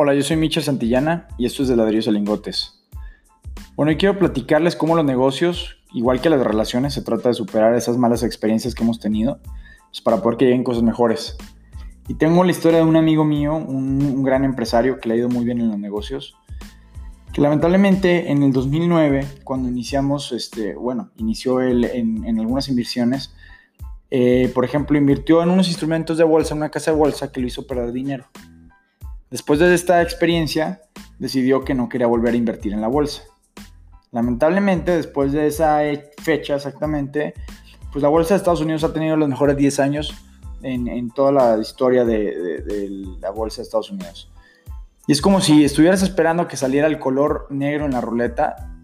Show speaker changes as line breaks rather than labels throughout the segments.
Hola, yo soy Micha Santillana y esto es de Ladrillos a Lingotes. Bueno, hoy quiero platicarles cómo los negocios, igual que las relaciones, se trata de superar esas malas experiencias que hemos tenido pues, para poder que lleguen cosas mejores. Y tengo la historia de un amigo mío, un, gran empresario que le ha ido muy bien en los negocios, que lamentablemente en el 2009, cuando iniciamos, este, bueno, inició él en, algunas inversiones, eh, por ejemplo, invirtió en unos instrumentos de bolsa, en una casa de bolsa que lo hizo perder dinero. Después de esta experiencia, decidió que no quería volver a invertir en la bolsa. Lamentablemente, después de esa fecha exactamente, pues la bolsa de Estados Unidos ha tenido los mejores 10 años en, toda la historia de, de, la bolsa de Estados Unidos. Y es como si estuvieras esperando que saliera el color negro en la ruleta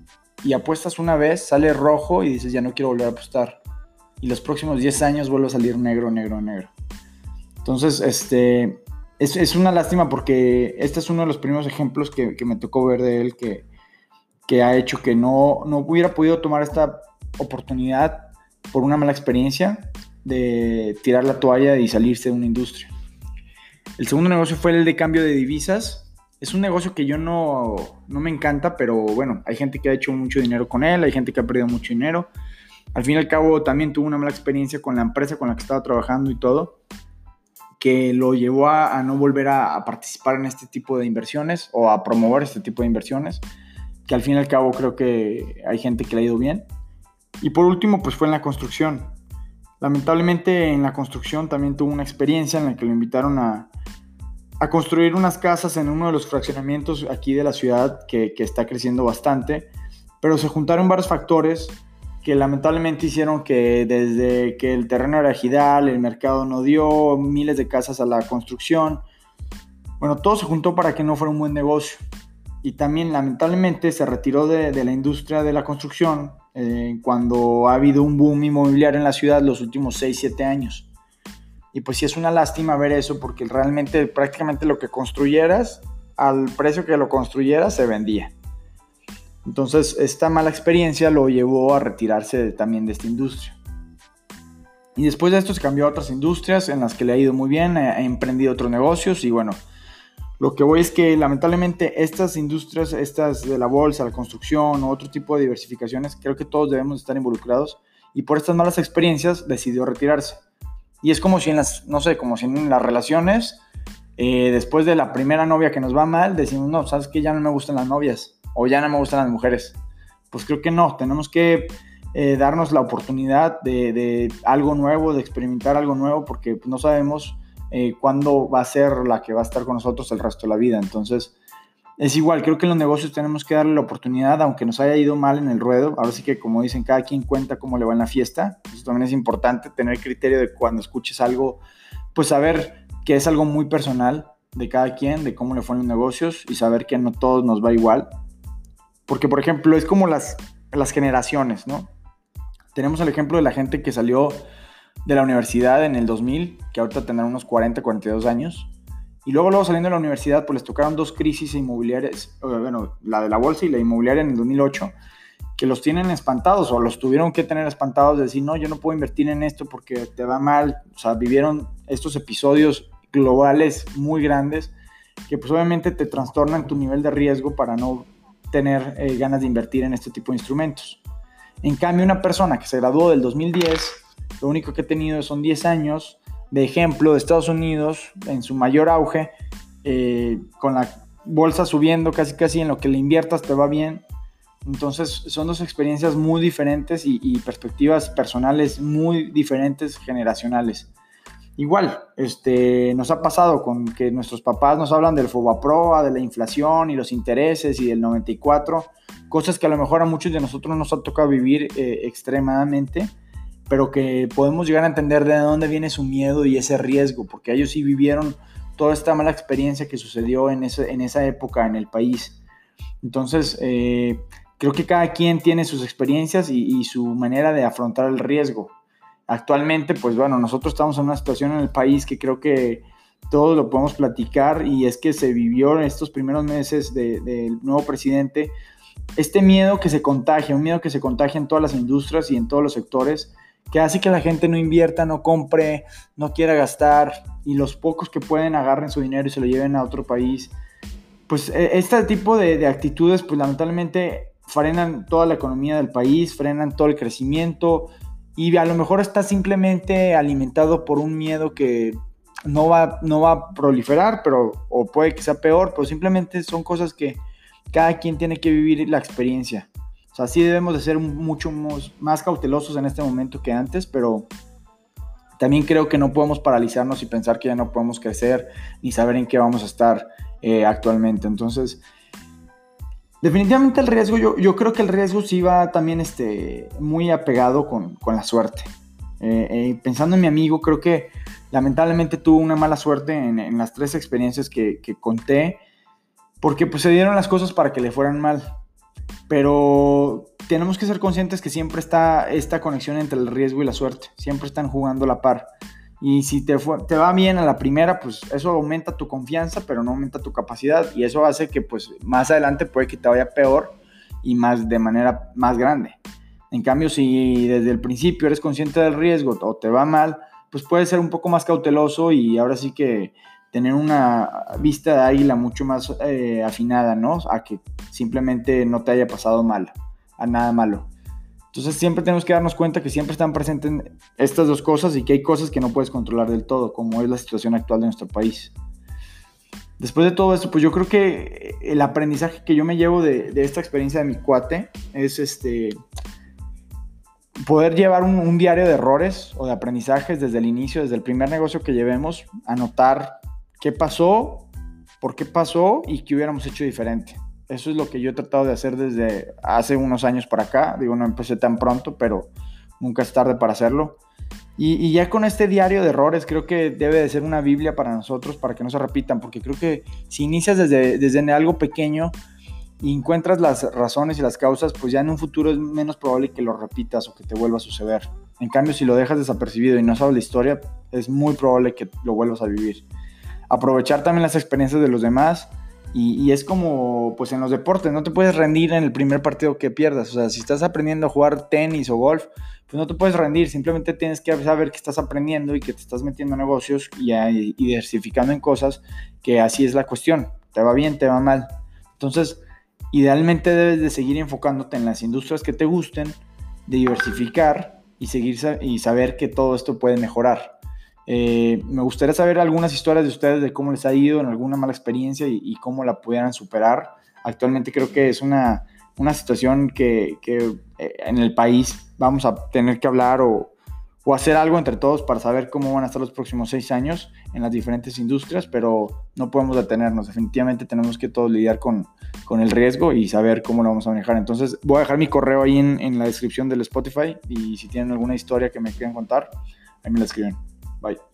y apuestas una vez, sale rojo y dices, ya no quiero volver a apostar. Y los próximos 10 años vuelve a salir negro, negro, negro. Entonces, este, es, una lástima porque este es uno de los primeros ejemplos que, me tocó ver de él que, ha hecho que no, no hubiera podido tomar esta oportunidad por una mala experiencia de tirar la toalla y salirse de una industria. El segundo negocio fue el de cambio de divisas. Es un negocio que yo no, no me encanta, pero bueno, hay gente que ha hecho mucho dinero con él, hay gente que ha perdido mucho dinero. Al fin y al cabo también tuve una mala experiencia con la empresa con la que estaba trabajando y todo que lo llevó a, no volver a, participar en este tipo de inversiones o a promover este tipo de inversiones, que al fin y al cabo creo que hay gente que le ha ido bien. Y por último, pues fue en la construcción. Lamentablemente en la construcción también tuvo una experiencia en la que lo invitaron a, construir unas casas en uno de los fraccionamientos aquí de la ciudad que está creciendo bastante, pero se juntaron varios factores que lamentablemente hicieron que desde que el terreno era ejidal, el mercado no dio, miles de casas a la construcción, bueno, todo se juntó para que no fuera un buen negocio. Y también lamentablemente se retiró de, la industria de la construcción eh, cuando ha habido un boom inmobiliario en la ciudad los últimos 6, 7 años. Y pues sí es una lástima ver eso porque realmente prácticamente lo que construyeras, al precio que lo construyeras, se vendía. Entonces, esta mala experiencia lo llevó a retirarse también de esta industria. Y después de esto se cambió a otras industrias en las que le ha ido muy bien, ha emprendido otros negocios y bueno, lo que voy es que lamentablemente estas industrias, estas de la bolsa, la construcción o otro tipo de diversificaciones, creo que todos debemos estar involucrados y por estas malas experiencias decidió retirarse. Y es como si en las, no sé, como si en las relaciones, eh, después de la primera novia que nos va mal, decimos, no, sabes que ya no me gustan las novias o ya no me gustan las mujeres. Pues creo que no, tenemos que eh, darnos la oportunidad de, algo nuevo, de experimentar algo nuevo, porque no sabemos eh, cuándo va a ser la que va a estar con nosotros el resto de la vida. Entonces, es igual, creo que en los negocios tenemos que darle la oportunidad, aunque nos haya ido mal en el ruedo. Ahora sí que, como dicen, cada quien cuenta cómo le va en la fiesta. Eso también es importante, tener criterio de cuando escuches algo, pues saber que es algo muy personal de cada quien, de cómo le fue en los negocios y saber que no todos nos va igual. Porque, por ejemplo, es como las, las generaciones, ¿no? Tenemos el ejemplo de la gente que salió de la universidad en el 2000, que ahorita tendrán unos 40, 42 años. Y luego, luego saliendo de la universidad, pues les tocaron dos crisis inmobiliarias, bueno, la de la bolsa y la inmobiliaria en el 2008, que los tienen espantados o los tuvieron que tener espantados de decir, no, yo no puedo invertir en esto porque te va mal. O sea, vivieron estos episodios globales muy grandes que pues obviamente te trastornan tu nivel de riesgo para no tener eh, ganas de invertir en este tipo de instrumentos. En cambio, una persona que se graduó del 2010, lo único que ha tenido son 10 años de ejemplo de Estados Unidos en su mayor auge, eh, con la bolsa subiendo casi casi en lo que le inviertas te va bien. Entonces son dos experiencias muy diferentes y perspectivas personales muy diferentes generacionales. Igual, este, nos ha pasado con que nuestros papás nos hablan del Fobaproa, de la inflación y los intereses y del 94, cosas que a lo mejor a muchos de nosotros nos ha tocado vivir eh, extremadamente, pero que podemos llegar a entender de dónde viene su miedo y ese riesgo, porque ellos sí vivieron toda esta mala experiencia que sucedió en, en esa época en el país. Entonces, eh, creo que cada quien tiene sus experiencias y su manera de afrontar el riesgo actualmente, pues bueno, nosotros estamos en una situación en el país que creo que todos lo podemos platicar y es que se vivió en estos primeros meses del nuevo presidente este miedo que se contagia, un miedo que se contagia en todas las industrias y en todos los sectores, que hace que la gente no invierta, no compre, no quiera gastar y los pocos que pueden agarren su dinero y se lo lleven a otro país. pues e, este tipo de, actitudes, pues lamentablemente frenan toda la economía del país, frenan todo el crecimiento y a lo mejor está simplemente alimentado por un miedo que no va, no va a proliferar, pero, o puede que sea peor, pero simplemente son cosas que cada quien tiene que vivir la experiencia. O sea, sí debemos de ser mucho más cautelosos en este momento que antes, pero también creo que no podemos paralizarnos y pensar que ya no podemos crecer ni saber en qué vamos a estar eh, actualmente. Entonces, definitivamente el riesgo, yo, creo que el riesgo sí va también este, muy apegado con, con la suerte. Eh, eh, pensando en mi amigo, creo que lamentablemente tuvo una mala suerte en, las tres experiencias que, que, conté, porque pues se dieron las cosas para que le fueran mal. Pero tenemos que ser conscientes que siempre está esta conexión entre el riesgo y la suerte, siempre están jugando la par. Y si te, te va bien a la primera, pues eso aumenta tu confianza, pero no aumenta tu capacidad. Y eso hace que pues más adelante puede que te vaya peor y más de manera más grande. En cambio, si desde el principio eres consciente del riesgo o te va mal, pues puedes ser un poco más cauteloso y ahora sí que tener una vista de águila mucho más eh, afinada, ¿no? A que simplemente no te haya pasado mal, a nada malo. Entonces siempre tenemos que darnos cuenta que siempre están presentes estas dos cosas y que hay cosas que no puedes controlar del todo, como es la situación actual de nuestro país. Después de todo esto, pues yo creo que el aprendizaje que yo me llevo de, esta experiencia de mi cuate es este poder llevar un, un, diario de errores o de aprendizajes desde el inicio, desde el primer negocio que llevemos, anotar qué pasó, por qué pasó y qué hubiéramos hecho diferente. Eso es lo que yo he tratado de hacer desde hace unos años para acá. Digo, no empecé tan pronto, pero nunca es tarde para hacerlo. Y, ya con este diario de errores creo que debe de ser una Biblia para nosotros, para que no se repitan, porque creo que si inicias desde, desde algo pequeño y encuentras las razones y las causas, pues ya en un futuro es menos probable que lo repitas o que te vuelva a suceder. En cambio, si lo dejas desapercibido y no sabes la historia, es muy probable que lo vuelvas a vivir. Aprovechar también las experiencias de los demás y, es como, pues en los deportes, no te puedes rendir en el primer partido que pierdas. O sea, si estás aprendiendo a jugar tenis o golf, pues no te puedes rendir. Simplemente tienes que saber que estás aprendiendo y que te estás metiendo en negocios y, y diversificando en cosas, que así es la cuestión. Te va bien, te va mal. Entonces, idealmente debes de seguir enfocándote en las industrias que te gusten, de diversificar y, seguir, y saber que todo esto puede mejorar. Eh, me gustaría saber algunas historias de ustedes de cómo les ha ido en alguna mala experiencia y, cómo la pudieran superar. Actualmente creo que es una, una situación que, que, eh, en el país vamos a tener que hablar o, o, hacer algo entre todos para saber cómo van a estar los próximos seis años en las diferentes industrias, pero no podemos detenernos. Definitivamente tenemos que todos lidiar con, con el riesgo y saber cómo lo vamos a manejar. Entonces voy a dejar mi correo ahí en, en la descripción del Spotify y si tienen alguna historia que me quieran contar, ahí me la escriben. バイ。